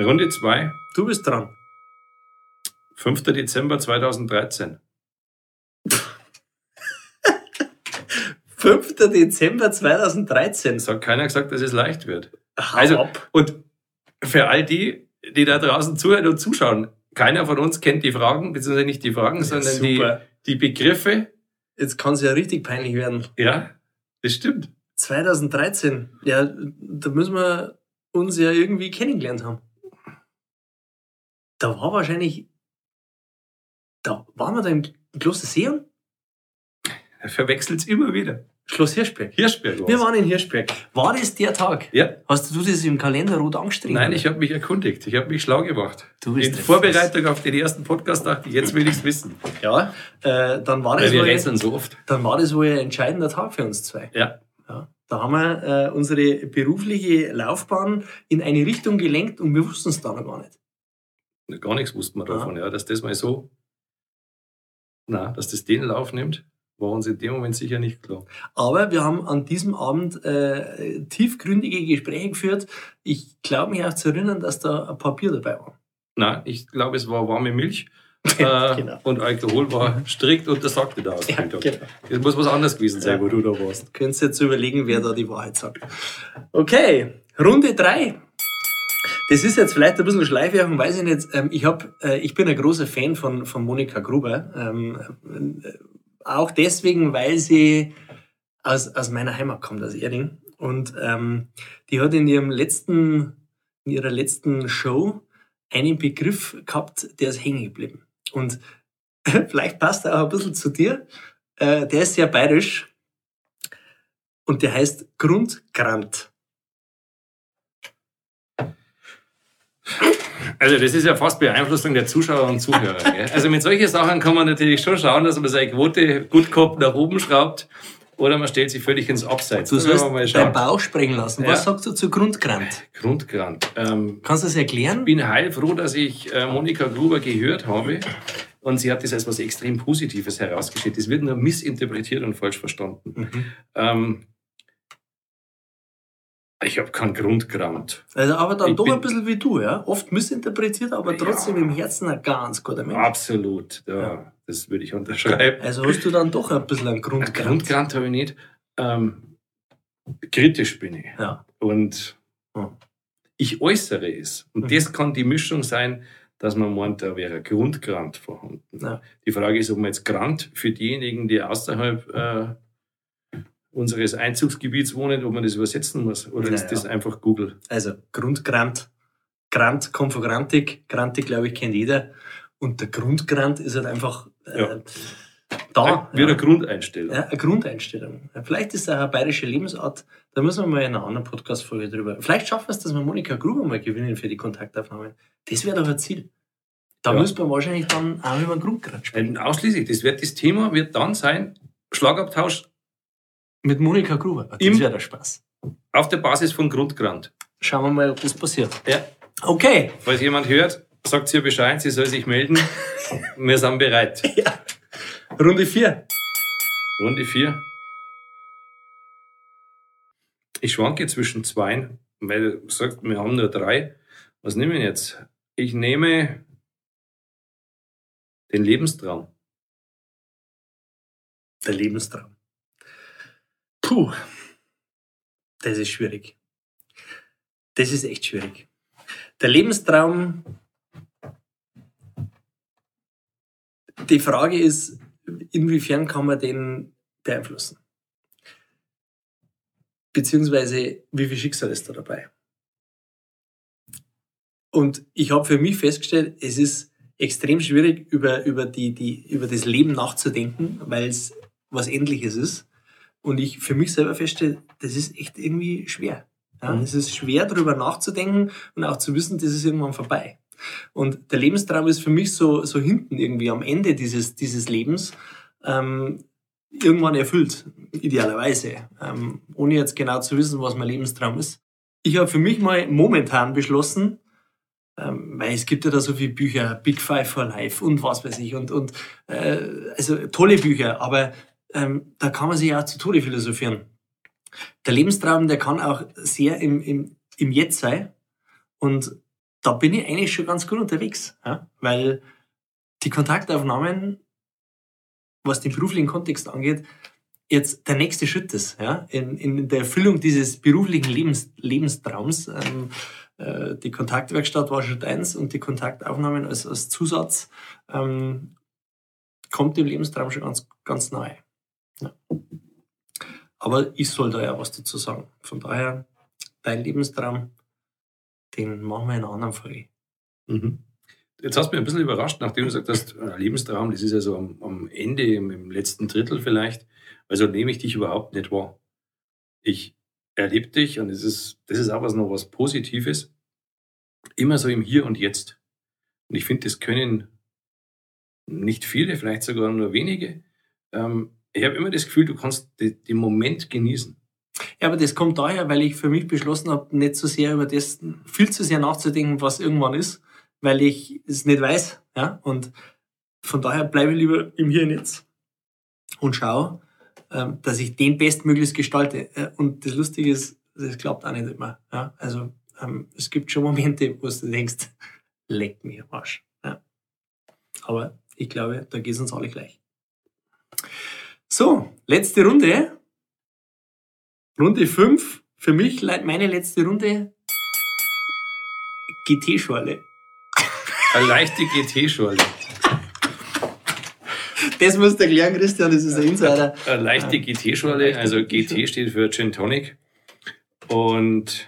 Runde zwei, Du bist dran. 5. Dezember 2013. 5. Dezember 2013. Es hat keiner gesagt, dass es leicht wird. Hau Also, ab. und für all die, die da draußen zuhören und zuschauen, keiner von uns kennt die Fragen, beziehungsweise nicht die Fragen, sondern die, Super. die Begriffe. Jetzt kann es ja richtig peinlich werden. Ja, das stimmt. 2013. Ja, da müssen wir uns ja irgendwie kennengelernt haben. Da war wahrscheinlich. Da waren wir da im Kloster Seon? Er verwechselt es immer wieder. Schloss Hirschberg. Hirschberg war's. Wir waren in Hirschberg. War das der Tag? Ja. Hast du das im Kalender rot angestrichen? Nein, ich habe mich erkundigt. Ich habe mich schlau gemacht. Du bist In der Vorbereitung auf den ersten Podcast dachte ich, jetzt will ich's wissen. Ja, äh, dann, war Weil das wir wohl, rätseln so oft. dann war das wohl ein entscheidender Tag für uns zwei. Ja. Ja, da haben wir äh, unsere berufliche Laufbahn in eine Richtung gelenkt und wir wussten es da noch gar nicht. Gar nichts wussten wir davon, ja. Dass das mal so, na, dass das den Lauf nimmt, war uns in dem Moment sicher nicht klar. Aber wir haben an diesem Abend äh, tiefgründige Gespräche geführt. Ich glaube mich auch zu erinnern, dass da ein Papier dabei war. Nein, ich glaube, es war warme Milch. äh, Genau. Und Alkohol war strikt untersagt da aus. Ja, genau. Es muss was anderes gewesen sein, Ja. wo du da warst. Könnt ihr jetzt überlegen, wer da die Wahrheit sagt. Okay, Runde drei. Das ist jetzt vielleicht ein bisschen Schleichwerbung, weiß ich nicht. Ähm, ich, hab, äh, ich bin ein großer Fan von, von Monika Gruber. Auch deswegen, weil sie aus, aus meiner Heimat kommt, aus Erding. Und ähm, die hat in ihrem letzten, in ihrer letzten Show einen Begriff gehabt, der ist hängen geblieben. Und vielleicht passt er auch ein bisschen zu dir. Äh, der ist sehr bayerisch und der heißt Grundgrant. Also das ist ja fast Beeinflussung der Zuschauer und Zuhörer. Gell? Also mit solchen Sachen kann man natürlich schon schauen, dass man seine Quote gut gehabt nach oben schraubt oder man stellt sich völlig ins Abseits. Du sollst deinen. Bauch sprengen lassen. Was Ja. sagst du zu Grundgrant? Grundgrant. Ähm, Kannst du das erklären? bin heilfroh, dass ich äh, Monika Gruber gehört habe. Und sie hat das als was extrem Positives herausgestellt. Das wird nur missinterpretiert und falsch verstanden. Mhm. Ähm, ich habe keinen Grundgrant. Also aber dann Ich doch ein bisschen wie du, ja? Oft missinterpretiert, aber trotzdem im Herzen ein ganz guter Mensch. Absolut. Ja, Ja. Das würde ich unterschreiben. Also hast du dann doch ein bisschen einen Ein Grundgrant. Grundgrant habe ich nicht. Ähm, kritisch bin ich. Ja. Und Hm. ich äußere es. Und Mhm. das kann die Mischung sein, dass man meint, da wäre ein Grundgrant vorhanden. Ja. Die Frage ist, ob man jetzt Grant für diejenigen, die außerhalb äh, unseres Einzugsgebiets wohnen, ob man das übersetzen muss. Oder Ja, ist das einfach Google? Also Grundgrant. Grant kommt von Grantig. Grantig, glaube ich, kennt jeder. Und der Grundgrant ist halt einfach äh, Ja. da. Wieder ja. Grundeinstellung. Ja, eine Grundeinstellung. Vielleicht ist auch eine bayerische Lebensart. Da müssen wir mal in einer anderen Podcast-Folge drüber. Vielleicht schaffen wir es, dass wir Monika Gruber mal gewinnen für die Kontaktaufnahmen. Das wäre doch ein Ziel. Da Ja. müssen wir wahrscheinlich dann auch über den Grundgrad sprechen. Äh, Ausschließlich. Das, wird, das Thema wird dann sein, Schlagabtausch Mit Monika Gruber. Das Im- wäre der Spaß. auf der Basis von Grundgrant. Schauen wir mal, ob das passiert. Ja. Okay. Falls jemand hört, sagt ihr Bescheid, sie soll sich melden. Wir sind bereit. Runde 4. Runde 4. Ich schwanke zwischen zwei, weil du sagst, wir haben nur drei. Was nehme ich jetzt? Ich nehme den Lebenstraum. Der Lebenstraum. Puh. Das ist schwierig. Das ist echt schwierig. Der Lebenstraum. Die Frage ist, inwiefern kann man den beeinflussen? Beziehungsweise, wie viel Schicksal ist da dabei? Und ich habe für mich festgestellt, es ist extrem schwierig, über, über, die, die, über das Leben nachzudenken, weil es was Endliches ist. Und ich für mich selber feststelle, das ist echt irgendwie schwer. Ja? Mhm. Es ist schwer, darüber nachzudenken und auch zu wissen, das ist irgendwann vorbei. Und der Lebenstraum ist für mich so, so hinten irgendwie am Ende dieses, dieses Lebens ähm, irgendwann erfüllt, idealerweise, ähm, ohne jetzt genau zu wissen, was mein Lebenstraum ist. Ich habe für mich mal momentan beschlossen, ähm, weil es gibt ja da so viele Bücher, Big Five for Life und was weiß ich und, und äh, also tolle Bücher, aber ähm, da kann man sich auch zu Tode philosophieren. Der Lebenstraum, der kann auch sehr im, im, im Jetzt sein und da bin ich eigentlich schon ganz gut unterwegs, ja? weil die Kontaktaufnahmen, was den beruflichen Kontext angeht, jetzt der nächste Schritt ist, ja, in, in der Erfüllung dieses beruflichen Lebens, Lebenstraums. Ähm, äh, die Kontaktwerkstatt war Schritt eins und die Kontaktaufnahmen als, als Zusatz ähm, kommt dem Lebenstraum schon ganz, ganz nahe. Ja. Aber ich soll da ja was dazu sagen. Von daher, dein Lebenstraum, den machen wir in einer anderen Folge. Mhm. Jetzt hast du mich ein bisschen überrascht, nachdem du gesagt hast, äh, Lebenstraum, das ist ja so am, am Ende, im, im letzten Drittel vielleicht. Also nehme ich dich überhaupt nicht wahr. Ich erlebe dich und es ist, das ist auch was noch was Positives. Immer so im Hier und Jetzt. Und ich finde, das können nicht viele, vielleicht sogar nur wenige. Ähm, ich habe immer das Gefühl, du kannst den Moment genießen. Ja, aber das kommt daher, weil ich für mich beschlossen habe, nicht so sehr über das, viel zu sehr nachzudenken, was irgendwann ist, weil ich es nicht weiß. Ja? Und von daher bleibe ich lieber im Hier und Jetzt und schaue, ähm, dass ich den bestmöglichst gestalte. Äh, und das Lustige ist, das klappt auch nicht immer. Ja? Also ähm, es gibt schon Momente, wo du denkst, leck mir Arsch. Ja? Aber ich glaube, da geht es uns alle gleich. So, letzte Runde. Runde 5. Für mich meine letzte Runde GT-Schorle. Eine leichte GT-Schorle. Das musst du erklären, Christian, das ist ein Insider. Eine leichte GT-Schorle, also GT steht für Gin Tonic. Und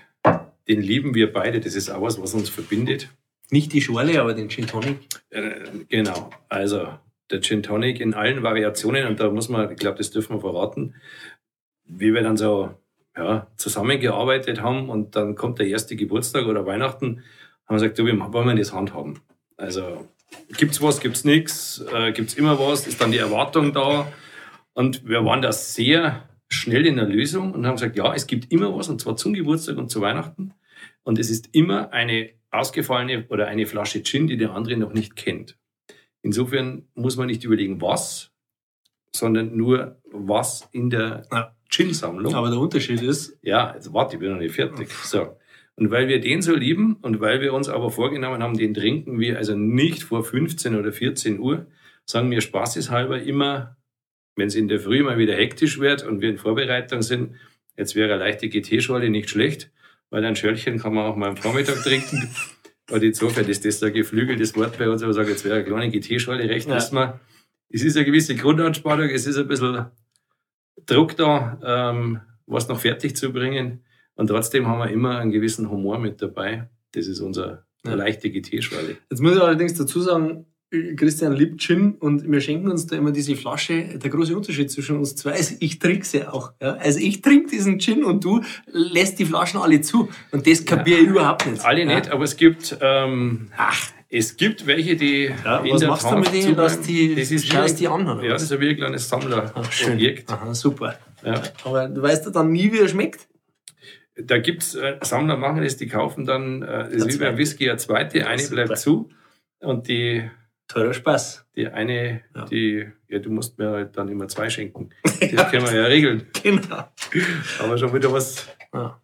den lieben wir beide, das ist auch was, was uns verbindet. Nicht die Schorle, aber den Gin Tonic. Äh, genau, also der Gin Tonic in allen Variationen und da muss man, ich glaube, das dürfen wir verraten, wie wir dann so ja, zusammengearbeitet haben und dann kommt der erste Geburtstag oder Weihnachten, haben wir gesagt, du, wir wollen wir das handhaben. Also gibt's was, gibt's nichts, äh, gibt's immer was, ist dann die Erwartung da und wir waren da sehr schnell in der Lösung und haben gesagt, ja, es gibt immer was und zwar zum Geburtstag und zu Weihnachten und es ist immer eine ausgefallene oder eine Flasche Gin, die der andere noch nicht kennt. Insofern muss man nicht überlegen, was, sondern nur was in der ja. Gin-Sammlung. Aber der Unterschied ist. Ja, jetzt warte, ich bin noch nicht fertig. So. Und weil wir den so lieben und weil wir uns aber vorgenommen haben, den trinken wir also nicht vor 15 oder 14 Uhr, sagen wir spaßeshalber immer, wenn es in der Früh mal wieder hektisch wird und wir in Vorbereitung sind, jetzt wäre eine leichte GT-Schorle nicht schlecht, weil ein Schörlchen kann man auch mal am Vormittag trinken. Und insofern ist das so ein geflügeltes Wort bei uns, aber sagen, jetzt wäre eine kleine GT-Schorle recht, ja. wir. Es ist eine gewisse Grundanspannung, es ist ein bisschen Druck da, ähm, was noch fertig zu bringen. Und trotzdem haben wir immer einen gewissen Humor mit dabei. Das ist unser ja. leichte GT-Schorle. Jetzt muss ich allerdings dazu sagen, Christian liebt Gin und wir schenken uns da immer diese Flasche. Der große Unterschied zwischen uns zwei ist, ich trinke sie auch. Ja? Also ich trinke diesen Gin und du lässt die Flaschen alle zu. Und das kapiere ich überhaupt nicht. Alle ja? nicht, aber es gibt, ähm, ach, es gibt welche, die ja, in was der machst Tat du mit denen, dass die, das ist schaust die an? Oder ja, das ist ein wirklich kleines Sammlerobjekt. Aha, super. Ja. Aber du weißt ja dann nie, wie er schmeckt? Da gibt's äh, Sammler machen das, die kaufen dann, äh, das ist wie beim Whisky, eine zweite, eine bleibt zu und die Teurer Spaß. Die eine, ja. die, ja, du musst mir halt dann immer zwei schenken. Das ja. können wir ja regeln. Genau. Aber schon wieder was ja.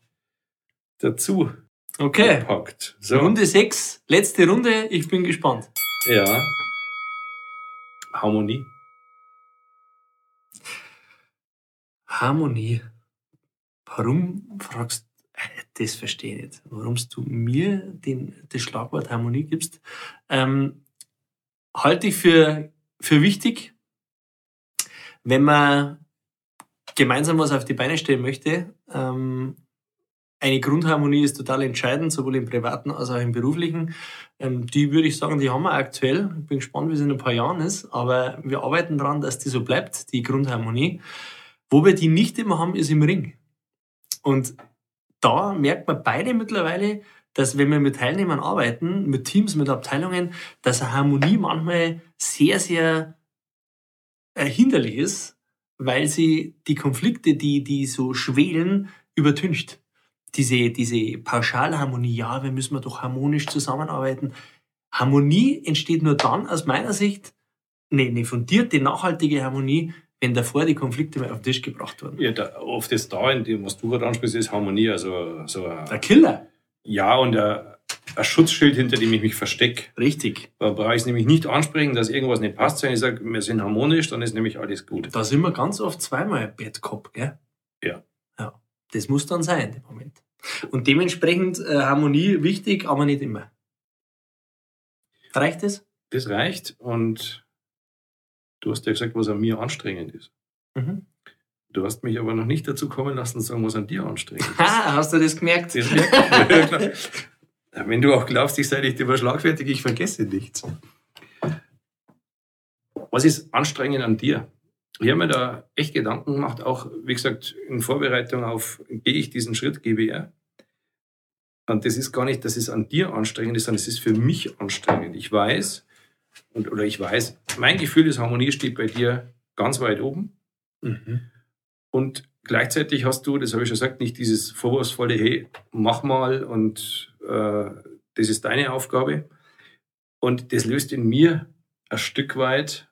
dazu. Okay. Gepackt. So. Runde 6, letzte Runde. Ich bin gespannt. Ja. Harmonie. Harmonie. Warum fragst du, das verstehe ich nicht, warum du mir den, das Schlagwort Harmonie gibst. Ähm, halte ich für, für wichtig, wenn man gemeinsam was auf die Beine stellen möchte. Ähm, eine Grundharmonie ist total entscheidend, sowohl im privaten als auch im beruflichen. Ähm, die würde ich sagen, die haben wir aktuell. Ich bin gespannt, wie es in ein paar Jahren ist, aber wir arbeiten daran, dass die so bleibt, die Grundharmonie. Wo wir die nicht immer haben, ist im Ring. Und da merkt man beide mittlerweile, dass wenn wir mit Teilnehmern arbeiten, mit Teams, mit Abteilungen, dass eine Harmonie manchmal sehr, sehr hinderlich ist, weil sie die Konflikte, die, die so schwelen, übertüncht. Diese, diese Pauschalharmonie, ja, wir müssen doch harmonisch zusammenarbeiten. Harmonie entsteht nur dann aus meiner Sicht, eine, eine fundierte, nachhaltige Harmonie, wenn davor die Konflikte mal auf den Tisch gebracht wurden. Ja, da, oft ist da, in dem, was du gerade ansprichst, ist Harmonie, also so ein Killer. Ja, und ein, ein Schutzschild, hinter dem ich mich verstecke. Richtig. Da brauche ich es nämlich nicht ansprechen, dass irgendwas nicht passt, wenn ich sage, wir sind harmonisch, dann ist nämlich alles gut. Da sind wir ganz oft zweimal Bad Cop, gell? Ja. Ja. Das muss dann sein, im Moment. Und dementsprechend äh, Harmonie wichtig, aber nicht immer. Reicht es? Das reicht und du hast ja gesagt, was an mir anstrengend ist. Mhm. Du hast mich aber noch nicht dazu kommen lassen, zu sagen, was an dir anstrengend ist. Ha, hast du das gemerkt? Das merkt Wenn du auch glaubst, ich sei nicht überschlagfertig, ich vergesse nichts. Was ist anstrengend an dir? ich habe mir da echt Gedanken gemacht, auch wie gesagt, in Vorbereitung auf, gehe ich diesen Schritt GBR? Und das ist gar nicht, dass es an dir anstrengend ist, sondern es ist für mich anstrengend. Ich weiß, und, oder ich weiß, mein Gefühl ist, Harmonie steht bei dir ganz weit oben. Mhm. Und gleichzeitig hast du, das habe ich schon gesagt, nicht dieses vorwurfsvolle, hey, mach mal und äh, das ist deine Aufgabe. Und das löst in mir ein Stück weit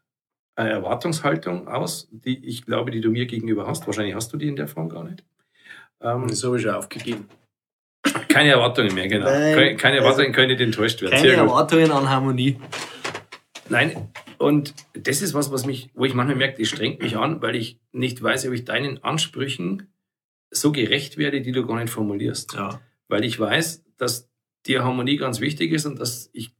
eine Erwartungshaltung aus, die ich glaube, die du mir gegenüber hast. Wahrscheinlich hast du die in der Form gar nicht. Ähm, das habe ich schon aufgegeben. Keine Erwartungen mehr, genau. Nein, keine Erwartungen also, können nicht enttäuscht werden. Keine Erwartungen an Harmonie. Nein, und das ist was, was mich, wo ich manchmal merke, das strengt mich an, weil ich nicht weiß, ob ich deinen Ansprüchen so gerecht werde, die du gar nicht formulierst. Ja. Weil ich weiß, dass dir Harmonie ganz wichtig ist und dass ich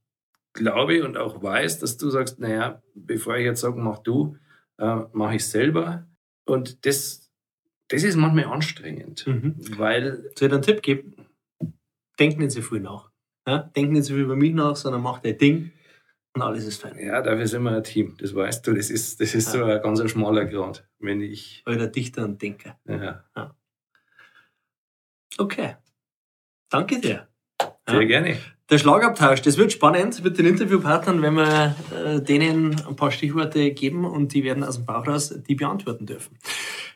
glaube und auch weiß, dass du sagst, naja, bevor ich jetzt sage, mach du, äh, mache ich selber. Und das, das ist manchmal anstrengend, mhm. weil... Soll ich einen Tipp geben? Denk nicht so viel nach. Ja? Denk nicht so viel über mich nach, sondern mach dein Ding und alles ist fein. Ja, dafür sind wir ein Team, das weißt du. Das ist, das ist ja. so ein ganz schmaler Grad, wenn ich... Alter Dichter und Denker. Ja. ja. Okay. Danke dir. Sehr gerne. Der Schlagabtausch, das wird spannend mit den Interviewpartnern, wenn wir äh, denen ein paar Stichworte geben und die werden aus dem Bauch raus die beantworten dürfen.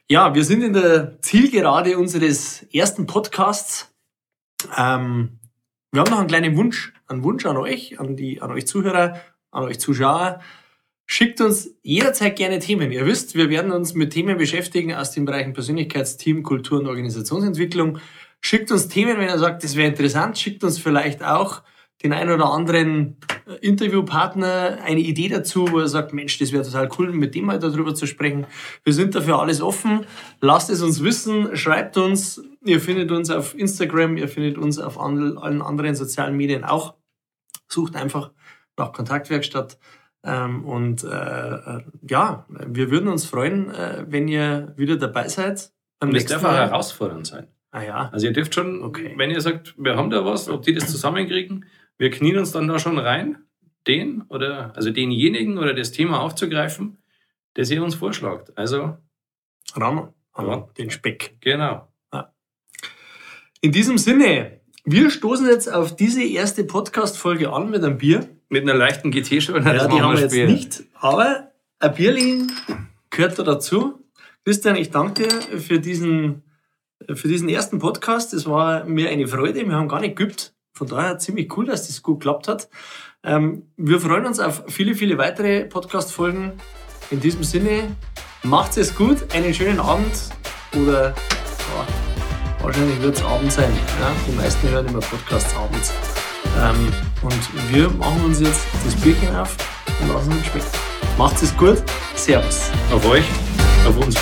Ja, wir sind in der Zielgerade unseres ersten Podcasts. Ähm, wir haben noch einen kleinen Wunsch, einen Wunsch an euch, an die, an euch Zuhörer, an euch Zuschauer. Schickt uns jederzeit gerne Themen. Ihr wisst, wir werden uns mit Themen beschäftigen aus den Bereichen Persönlichkeitsteam, Kultur und Organisationsentwicklung. Schickt uns Themen, wenn ihr sagt, das wäre interessant. Schickt uns vielleicht auch den einen oder anderen äh, Interviewpartner eine Idee dazu, wo er sagt, Mensch, das wäre total cool, mit dem mal darüber zu sprechen. Wir sind dafür alles offen. Lasst es uns wissen, schreibt uns. Ihr findet uns auf Instagram, ihr findet uns auf allen anderen sozialen Medien auch. Sucht einfach nach Kontaktwerkstatt. Ähm, und äh, äh, ja, wir würden uns freuen, wenn ihr wieder dabei seid. Beim und es darf auch herausfordernd sein. Ah ja. Also ihr dürft schon, okay. wenn ihr sagt, wir haben da was, ob die das zusammenkriegen, wir knien uns dann da schon rein, den oder also denjenigen oder das Thema aufzugreifen, das ihr uns vorschlagt. Also ran an den Speck. Genau. In diesem Sinne, wir stoßen jetzt auf diese erste Podcast-Folge an mit einem Bier. Mit einer leichten GT schon. Ja, die haben wir jetzt nicht. Aber ein Bierling gehört da dazu. Christian, ich danke dir für diesen für diesen ersten Podcast. Es war mir eine Freude. Wir haben gar nicht geübt. Von daher ziemlich cool, dass das gut geklappt hat. Ähm, wir freuen uns auf viele, viele weitere Podcast-Folgen. In diesem Sinne, macht es gut, einen schönen Abend oder ja, wahrscheinlich wird es Abend sein. Ja? Die meisten hören immer Podcasts abends. Ähm, und wir machen uns jetzt das Bierchen auf und lassen uns schmecken. Macht es gut. Servus. Auf euch, auf uns.